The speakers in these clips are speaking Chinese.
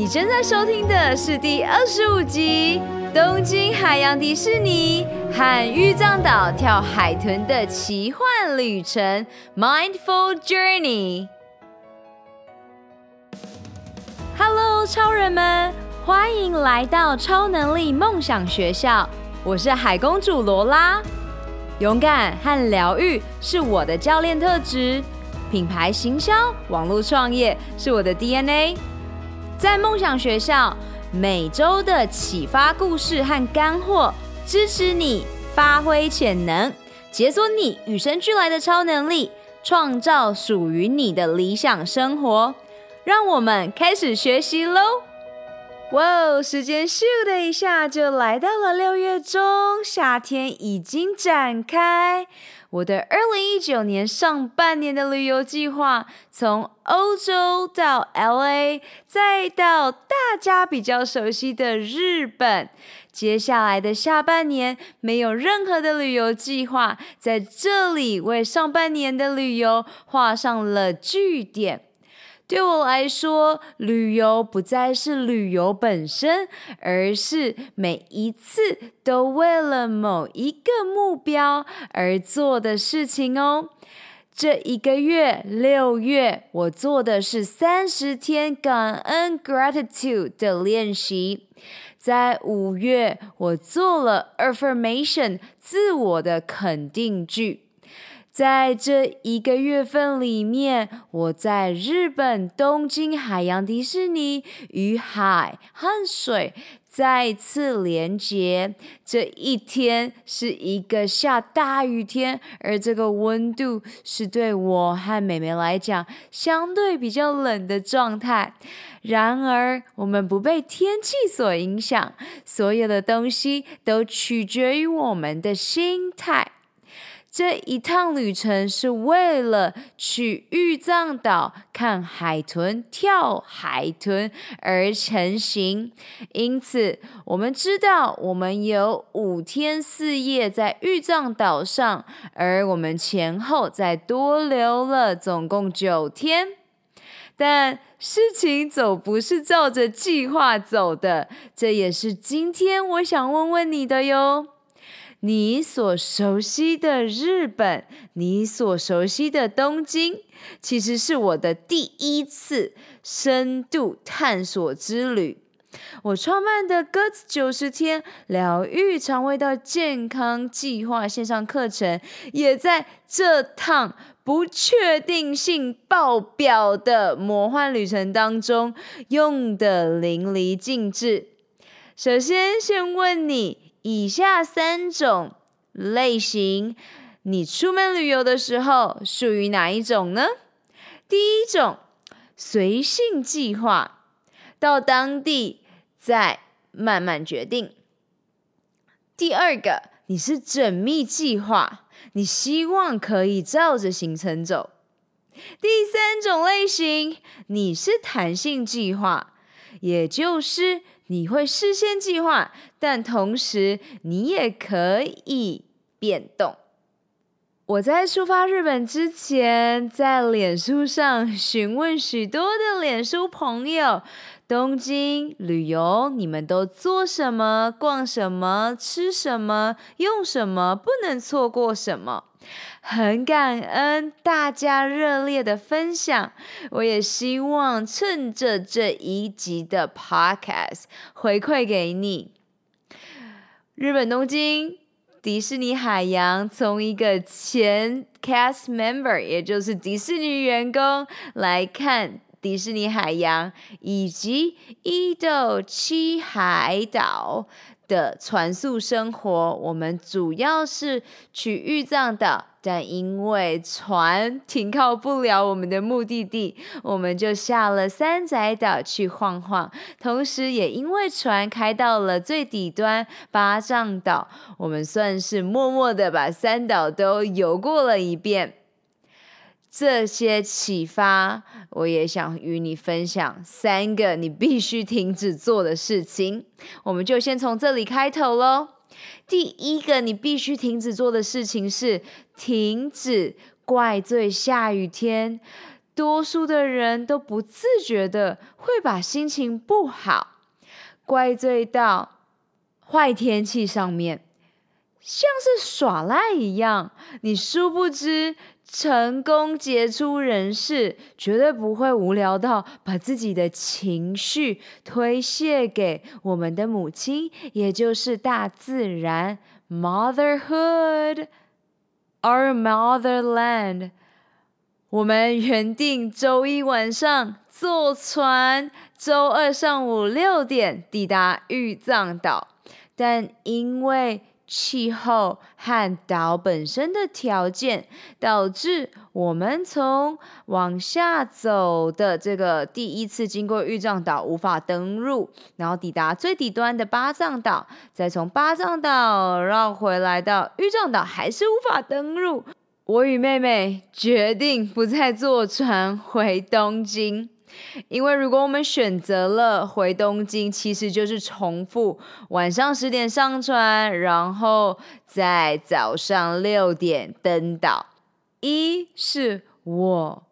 你正在收听的是第二十五集《东京海洋迪士尼和玉藏岛跳海豚的奇幻旅程》（Mindful Journey）。Hello，超人们，欢迎来到超能力梦想学校。我是海公主罗拉。勇敢和疗愈是我的教练特质，品牌行销、网络创业是我的 DNA。在梦想学校，每周的启发故事和干货，支持你发挥潜能，解锁你与生俱来的超能力，创造属于你的理想生活。让我们开始学习喽！哇哦，时间咻的一下就来到了六月中，夏天已经展开。我的二零一九年上半年的旅游计划，从欧洲到 LA，再到大家比较熟悉的日本。接下来的下半年，没有任何的旅游计划，在这里为上半年的旅游画上了句点。对我来说，旅游不再是旅游本身，而是每一次都为了某一个目标而做的事情哦。这一个月，六月，我做的是三十天感恩 （gratitude） 的练习。在五月，我做了 affirmation 自我的肯定句。在这一个月份里面，我在日本东京海洋迪士尼与海和水再次连接。这一天是一个下大雨天，而这个温度是对我和妹妹来讲相对比较冷的状态。然而，我们不被天气所影响，所有的东西都取决于我们的心态。这一趟旅程是为了去玉藏岛看海豚跳海豚而成行，因此我们知道我们有五天四夜在玉藏岛上，而我们前后再多留了总共九天。但事情总不是照着计划走的，这也是今天我想问问你的哟。你所熟悉的日本，你所熟悉的东京，其实是我的第一次深度探索之旅。我创办的《鸽子九十天疗愈肠胃道健康计划》线上课程，也在这趟不确定性爆表的魔幻旅程当中用得淋漓尽致。首先，先问你。以下三种类型，你出门旅游的时候属于哪一种呢？第一种，随性计划，到当地再慢慢决定。第二个，你是缜密计划，你希望可以照着行程走。第三种类型，你是弹性计划，也就是。你会事先计划，但同时你也可以变动。我在出发日本之前，在脸书上询问许多的脸书朋友，东京旅游你们都做什么？逛什么？吃什么？用什么？不能错过什么？很感恩大家热烈的分享，我也希望趁着这一集的 Podcast 回馈给你。日本东京迪士尼海洋，从一个前 Cast Member，也就是迪士尼员工来看迪士尼海洋以及伊豆七海岛的船宿生活，我们主要是去玉藏岛。但因为船停靠不了我们的目的地，我们就下了三宅岛去晃晃。同时，也因为船开到了最底端八丈岛，我们算是默默的把三岛都游过了一遍。这些启发，我也想与你分享三个你必须停止做的事情。我们就先从这里开头喽。第一个你必须停止做的事情是停止怪罪下雨天，多数的人都不自觉的会把心情不好怪罪到坏天气上面，像是耍赖一样。你殊不知，成功杰出人士绝对不会无聊到把自己的情绪推卸给我们的母亲，也就是大自然 （Motherhood）。Our motherland。我们原定周一晚上坐船，周二上午六点抵达玉藏岛，但因为气候和岛本身的条件，导致我们从往下走的这个第一次经过玉藏岛无法登陆，然后抵达最底端的巴藏岛，再从巴藏岛绕回来到玉藏岛，还是无法登陆。我与妹妹决定不再坐船回东京。因为如果我们选择了回东京，其实就是重复晚上十点上船，然后在早上六点登岛。一是我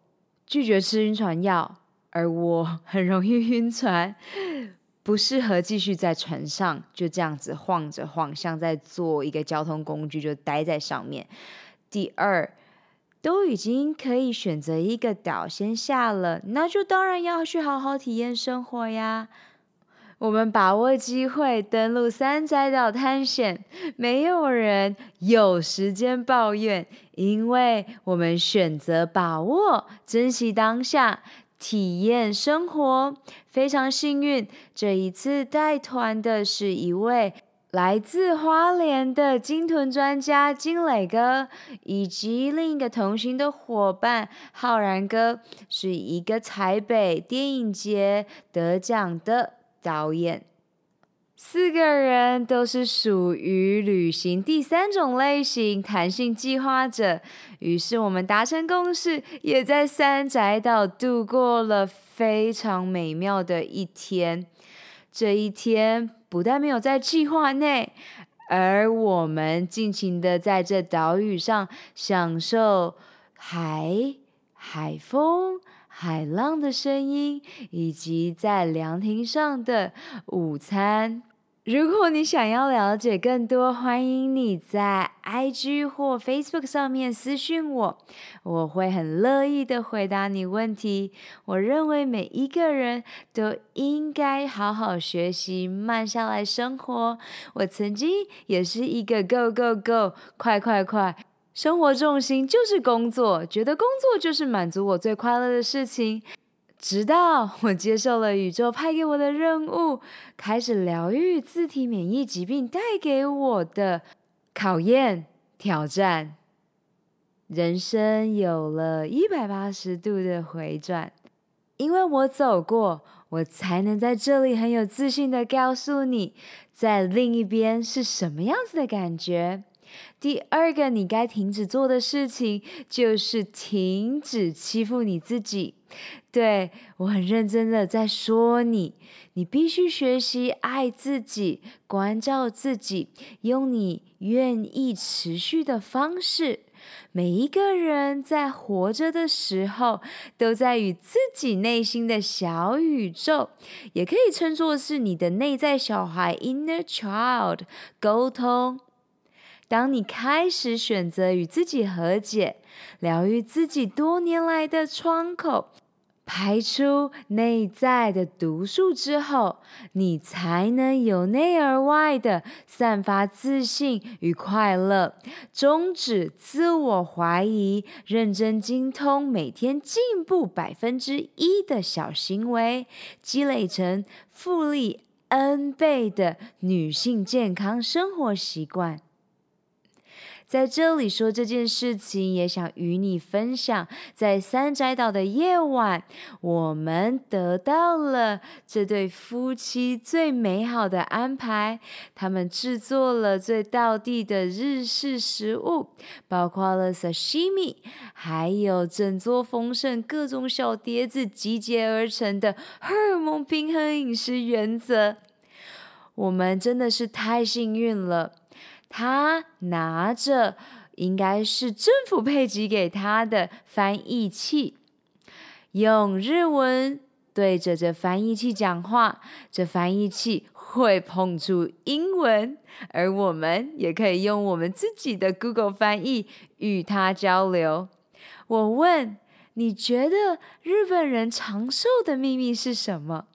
拒绝吃晕船药，而我很容易晕船，不适合继续在船上就这样子晃着晃，像在坐一个交通工具就待在上面。第二。都已经可以选择一个岛先下了，那就当然要去好好体验生活呀。我们把握机会登陆三宅岛探险，没有人有时间抱怨，因为我们选择把握、珍惜当下，体验生活。非常幸运，这一次带团的是一位。来自花莲的鲸豚专家金磊哥，以及另一个同行的伙伴浩然哥，是一个台北电影节得奖的导演。四个人都是属于旅行第三种类型，弹性计划者。于是我们达成共识，也在三宅岛度过了非常美妙的一天。这一天。不但没有在计划内，而我们尽情的在这岛屿上享受海、海风、海浪的声音，以及在凉亭上的午餐。如果你想要了解更多，欢迎你在 IG 或 Facebook 上面私讯我，我会很乐意的回答你问题。我认为每一个人都应该好好学习，慢下来生活。我曾经也是一个 Go Go Go，快快快，生活重心就是工作，觉得工作就是满足我最快乐的事情。直到我接受了宇宙派给我的任务，开始疗愈自体免疫疾病带给我的考验、挑战，人生有了一百八十度的回转。因为我走过，我才能在这里很有自信的告诉你，在另一边是什么样子的感觉。第二个，你该停止做的事情，就是停止欺负你自己。对，我很认真的在说你，你必须学习爱自己，关照自己，用你愿意持续的方式。每一个人在活着的时候，都在与自己内心的小宇宙，也可以称作是你的内在小孩 （inner child） 沟通。当你开始选择与自己和解，疗愈自己多年来的窗口，排出内在的毒素之后，你才能由内而外的散发自信与快乐，终止自我怀疑，认真精通每天进步百分之一的小行为，积累成复利 N 倍的女性健康生活习惯。在这里说这件事情，也想与你分享，在三宅岛的夜晚，我们得到了这对夫妻最美好的安排。他们制作了最道地的日式食物，包括了 sashimi，还有整桌丰盛、各种小碟子集结而成的荷尔蒙平衡饮食原则。我们真的是太幸运了。他拿着应该是政府配给给他的翻译器，用日文对着这翻译器讲话，这翻译器会碰出英文，而我们也可以用我们自己的 Google 翻译与他交流。我问：“你觉得日本人长寿的秘密是什么？”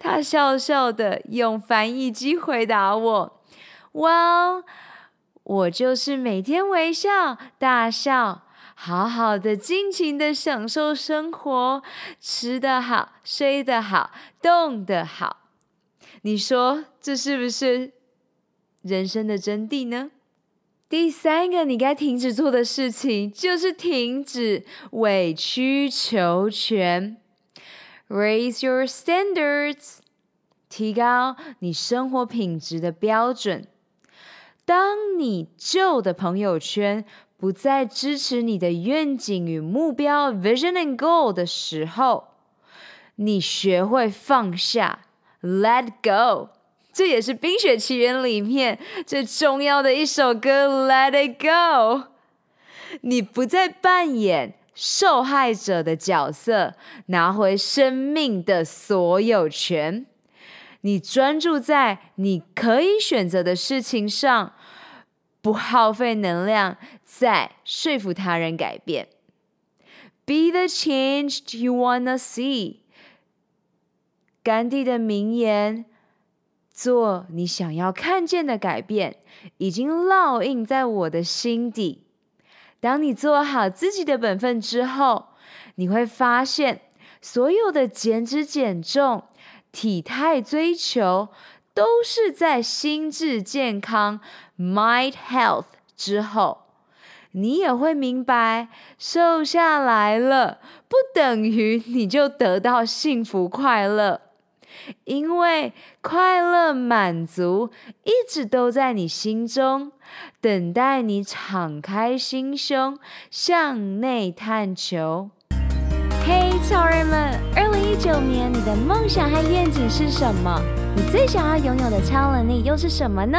他笑笑的用翻译机回答我：“Well，我就是每天微笑、大笑。”好好的，尽情的享受生活，吃得好，睡得好，动得好。你说这是不是人生的真谛呢？第三个，你该停止做的事情就是停止委曲求全。Raise your standards，提高你生活品质的标准。当你旧的朋友圈，不再支持你的愿景与目标 （vision and goal） 的时候，你学会放下 （let go）。这也是《冰雪奇缘》里面最重要的一首歌 “Let it go”。你不再扮演受害者的角色，拿回生命的所有权。你专注在你可以选择的事情上。不耗费能量在说服他人改变。Be the change you wanna see。甘地的名言：做你想要看见的改变，已经烙印在我的心底。当你做好自己的本分之后，你会发现，所有的减脂减重、体态追求，都是在心智健康 （mind health） 之后，你也会明白，瘦下来了不等于你就得到幸福快乐，因为快乐满足一直都在你心中，等待你敞开心胸向内探求。嘿，超人们，二零一九年你的梦想和愿景是什么？你最想要拥有的超能力又是什么呢？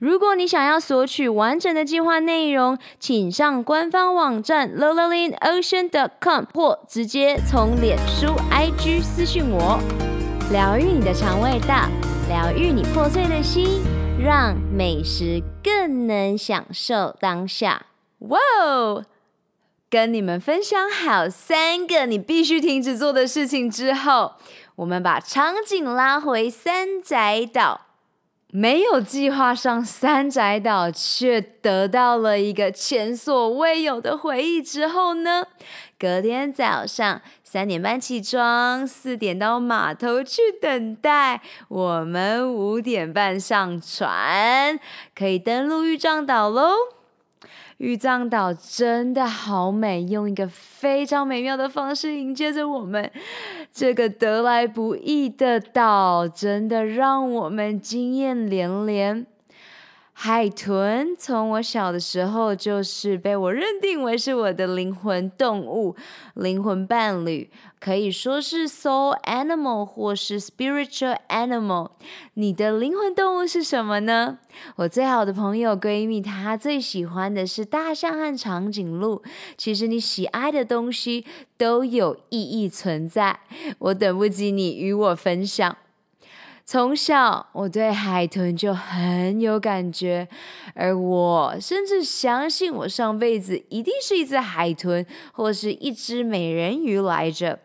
如果你想要索取完整的计划内容，请上官方网站 l o l a l i n o c e a n c o m 或直接从脸书 IG 私讯我。疗愈你的肠胃道，疗愈你破碎的心，让美食更能享受当下。哇哦！跟你们分享好三个你必须停止做的事情之后，我们把场景拉回三宅岛。没有计划上三宅岛，却得到了一个前所未有的回忆之后呢，隔天早上三点半起床，四点到码头去等待，我们五点半上船，可以登陆玉藏岛喽。玉藏岛真的好美，用一个非常美妙的方式迎接着我们。这个得来不易的岛，真的让我们惊艳连连。海豚从我小的时候就是被我认定为是我的灵魂动物、灵魂伴侣，可以说是 soul animal 或是 spiritual animal。你的灵魂动物是什么呢？我最好的朋友闺蜜，她最喜欢的是大象和长颈鹿。其实你喜爱的东西都有意义存在，我等不及你与我分享。从小我对海豚就很有感觉，而我甚至相信我上辈子一定是一只海豚或是一只美人鱼来着。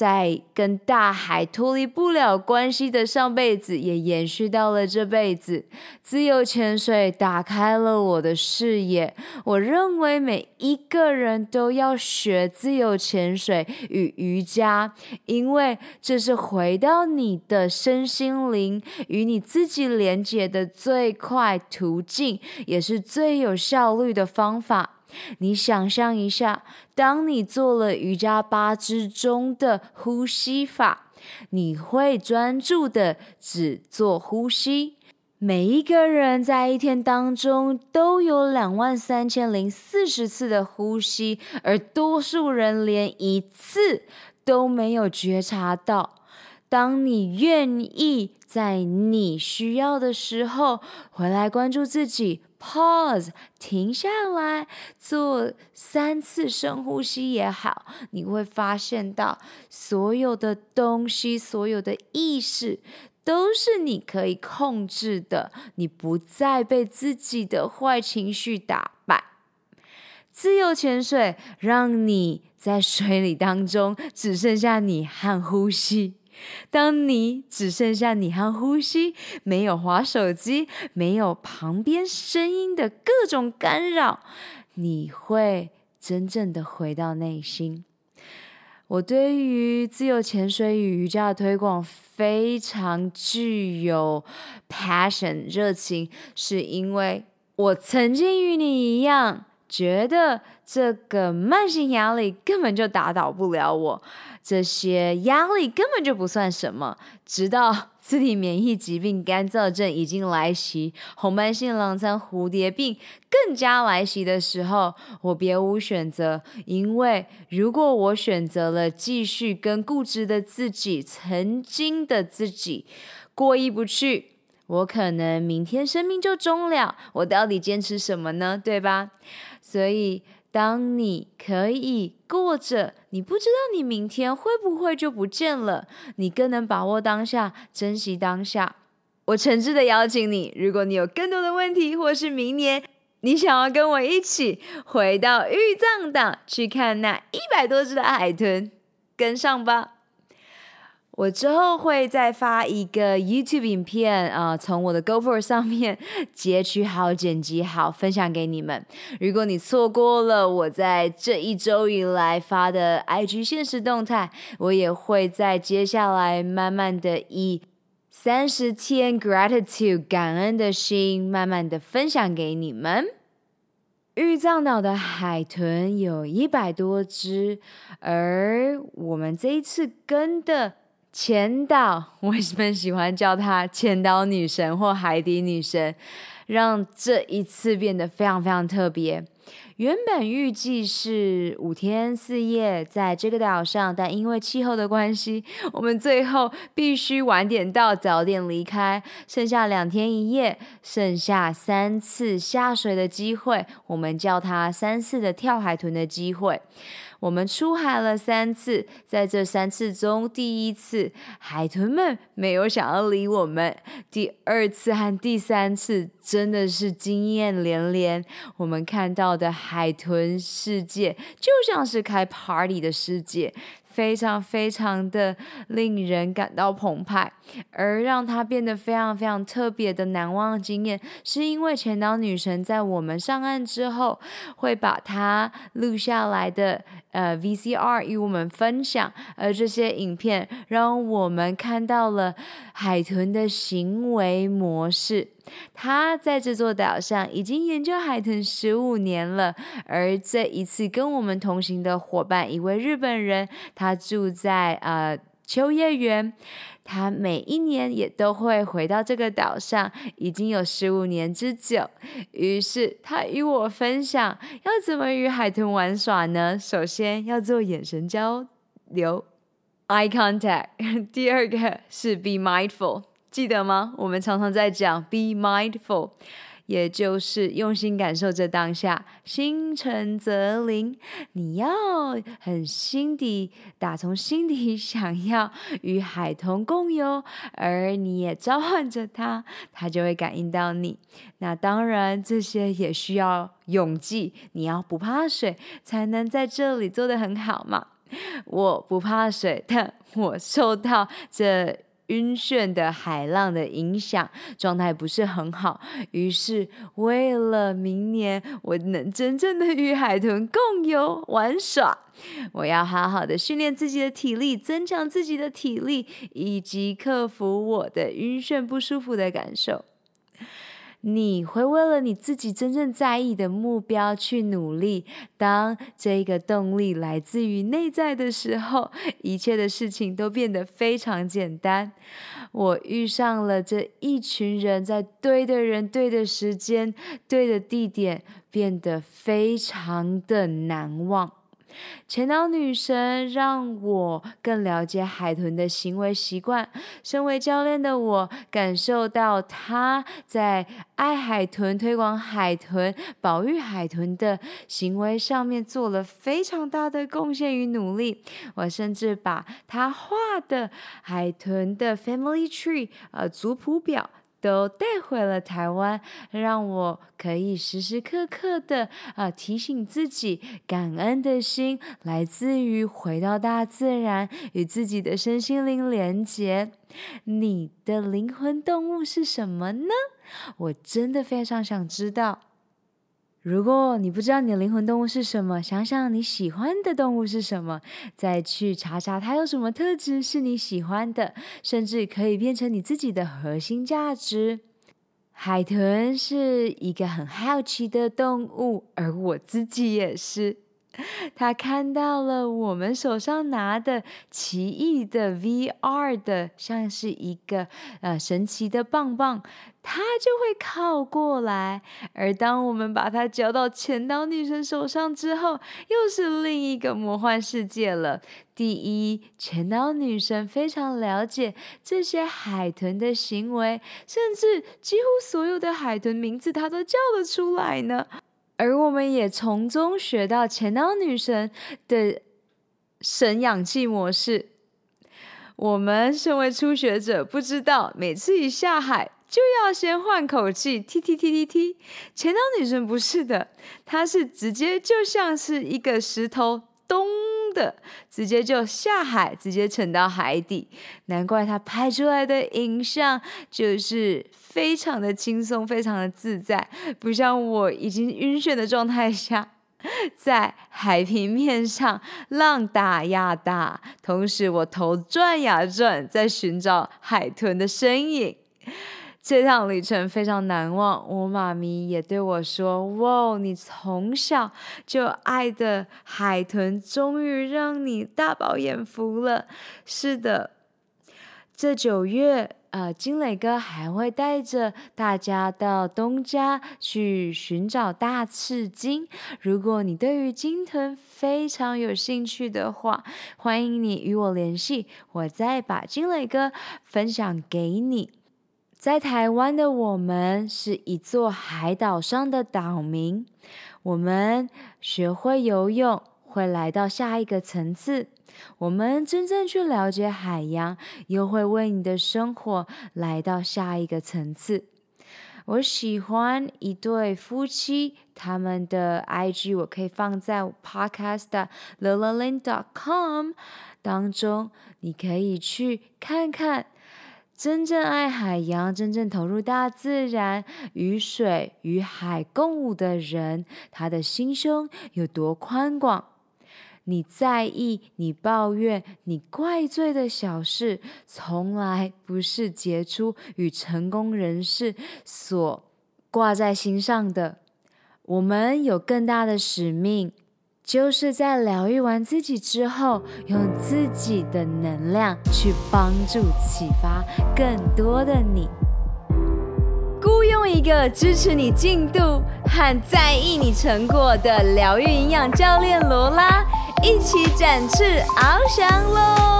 在跟大海脱离不了关系的上辈子，也延续到了这辈子。自由潜水打开了我的视野。我认为每一个人都要学自由潜水与瑜伽，因为这是回到你的身心灵与你自己连接的最快途径，也是最有效率的方法。你想象一下，当你做了瑜伽八支中的呼吸法，你会专注的只做呼吸。每一个人在一天当中都有两万三千零四十次的呼吸，而多数人连一次都没有觉察到。当你愿意在你需要的时候回来关注自己，pause，停下来做三次深呼吸也好，你会发现到所有的东西，所有的意识都是你可以控制的，你不再被自己的坏情绪打败。自由潜水让你在水里当中只剩下你和呼吸。当你只剩下你和呼吸，没有滑手机，没有旁边声音的各种干扰，你会真正的回到内心。我对于自由潜水与瑜伽的推广非常具有 passion 热情，是因为我曾经与你一样。觉得这个慢性压力根本就打倒不了我，这些压力根本就不算什么。直到自体免疫疾病干燥症已经来袭，红斑性狼疮蝴蝶病更加来袭的时候，我别无选择。因为如果我选择了继续跟固执的自己、曾经的自己过意不去，我可能明天生命就终了。我到底坚持什么呢？对吧？所以，当你可以过着，你不知道你明天会不会就不见了，你更能把握当下，珍惜当下。我诚挚的邀请你，如果你有更多的问题，或是明年你想要跟我一起回到玉藏岛去看那一百多只的海豚，跟上吧。我之后会再发一个 YouTube 影片啊，从我的 GoPro 上面 截取好、剪辑好，分享给你们。如果你错过了我在这一周以来发的 IG 现实动态，我也会在接下来慢慢的以三十天 Gratitude 感恩的心，慢慢的分享给你们。玉藏岛的海豚有一百多只，而我们这一次跟的。前岛，我为什么喜欢叫她前岛女神或海底女神？让这一次变得非常非常特别。原本预计是五天四夜在这个岛上，但因为气候的关系，我们最后必须晚点到，早点离开。剩下两天一夜，剩下三次下水的机会，我们叫它三次的跳海豚的机会。我们出海了三次，在这三次中，第一次海豚们没有想要理我们，第二次和第三次真的是惊艳连连。我们看到的海豚世界就像是开 party 的世界。非常非常的令人感到澎湃，而让它变得非常非常特别的难忘经验，是因为潜岛女神在我们上岸之后，会把它录下来的呃 VCR 与我们分享，呃这些影片让我们看到了海豚的行为模式。他在这座岛上已经研究海豚十五年了，而这一次跟我们同行的伙伴，一位日本人，他住在呃秋叶原，他每一年也都会回到这个岛上，已经有十五年之久。于是他与我分享要怎么与海豚玩耍呢？首先要做眼神交流 （eye contact），第二个是 be mindful。记得吗？我们常常在讲 be mindful，也就是用心感受这当下，心诚则灵。你要很心底，打从心底想要与海豚共游，而你也召唤着它，它就会感应到你。那当然，这些也需要勇气，你要不怕水，才能在这里做得很好嘛。我不怕水，但我受到这晕眩的海浪的影响，状态不是很好。于是，为了明年我能真正的与海豚共游玩耍，我要好好的训练自己的体力，增强自己的体力，以及克服我的晕眩不舒服的感受。你会为了你自己真正在意的目标去努力。当这个动力来自于内在的时候，一切的事情都变得非常简单。我遇上了这一群人，在对的人、对的时间、对的地点，变得非常的难忘。前岛女神让我更了解海豚的行为习惯。身为教练的我，感受到她在爱海豚、推广海豚、保育海豚的行为上面做了非常大的贡献与努力。我甚至把她画的海豚的 family tree，呃，族谱表。都带回了台湾，让我可以时时刻刻的啊、提醒自己，感恩的心来自于回到大自然，与自己的身心灵连接。你的灵魂动物是什么呢？我真的非常想知道。如果你不知道你的灵魂动物是什么，想想你喜欢的动物是什么，再去查查它有什么特质是你喜欢的，甚至可以变成你自己的核心价值。海豚是一个很好奇的动物，而我自己也是。他看到了我们手上拿的奇异的 VR 的，像是一个呃神奇的棒棒，他就会靠过来。而当我们把它交到潜岛女神手上之后，又是另一个魔幻世界了。第一，潜岛女神非常了解这些海豚的行为，甚至几乎所有的海豚名字，她都叫得出来呢。而我们也从中学到潜岛女神的神氧气模式。我们身为初学者，不知道每次一下海就要先换口气，T T T T T。潜岛女神不是的，她是直接就像是一个石头，咚的直接就下海，直接沉到海底。难怪他拍出来的影像就是。非常的轻松，非常的自在，不像我已经晕眩的状态下，在海平面上浪打呀打，同时我头转呀转，在寻找海豚的身影。这趟旅程非常难忘，我妈咪也对我说：“哇，你从小就爱的海豚，终于让你大饱眼福了。”是的，这九月。呃，金磊哥还会带着大家到东家去寻找大翅鲸。如果你对于鲸豚非常有兴趣的话，欢迎你与我联系，我再把金磊哥分享给你。在台湾的我们是一座海岛上的岛民，我们学会游泳，会来到下一个层次。我们真正去了解海洋，又会为你的生活来到下一个层次。我喜欢一对夫妻，他们的 IG 我可以放在 podcast 的 lilalin.com 当中，你可以去看看真正爱海洋、真正投入大自然、与水与海共舞的人，他的心胸有多宽广。你在意、你抱怨、你怪罪的小事，从来不是杰出与成功人士所挂在心上的。我们有更大的使命，就是在疗愈完自己之后，用自己的能量去帮助、启发更多的你。雇佣一个支持你进度和在意你成果的疗愈营养教练罗拉。一起展翅翱翔喽！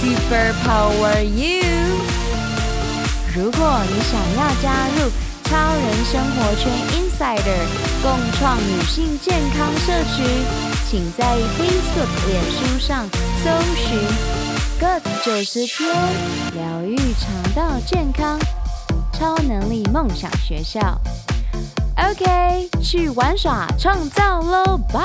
Superpower you. 如果你想要加入超人生活圈 Insider 共创女性健康社区，请在 Facebook 脸书上搜寻 “Good 九十天疗愈肠道健康超能力梦想学校”。OK，去玩耍创造喽，拜。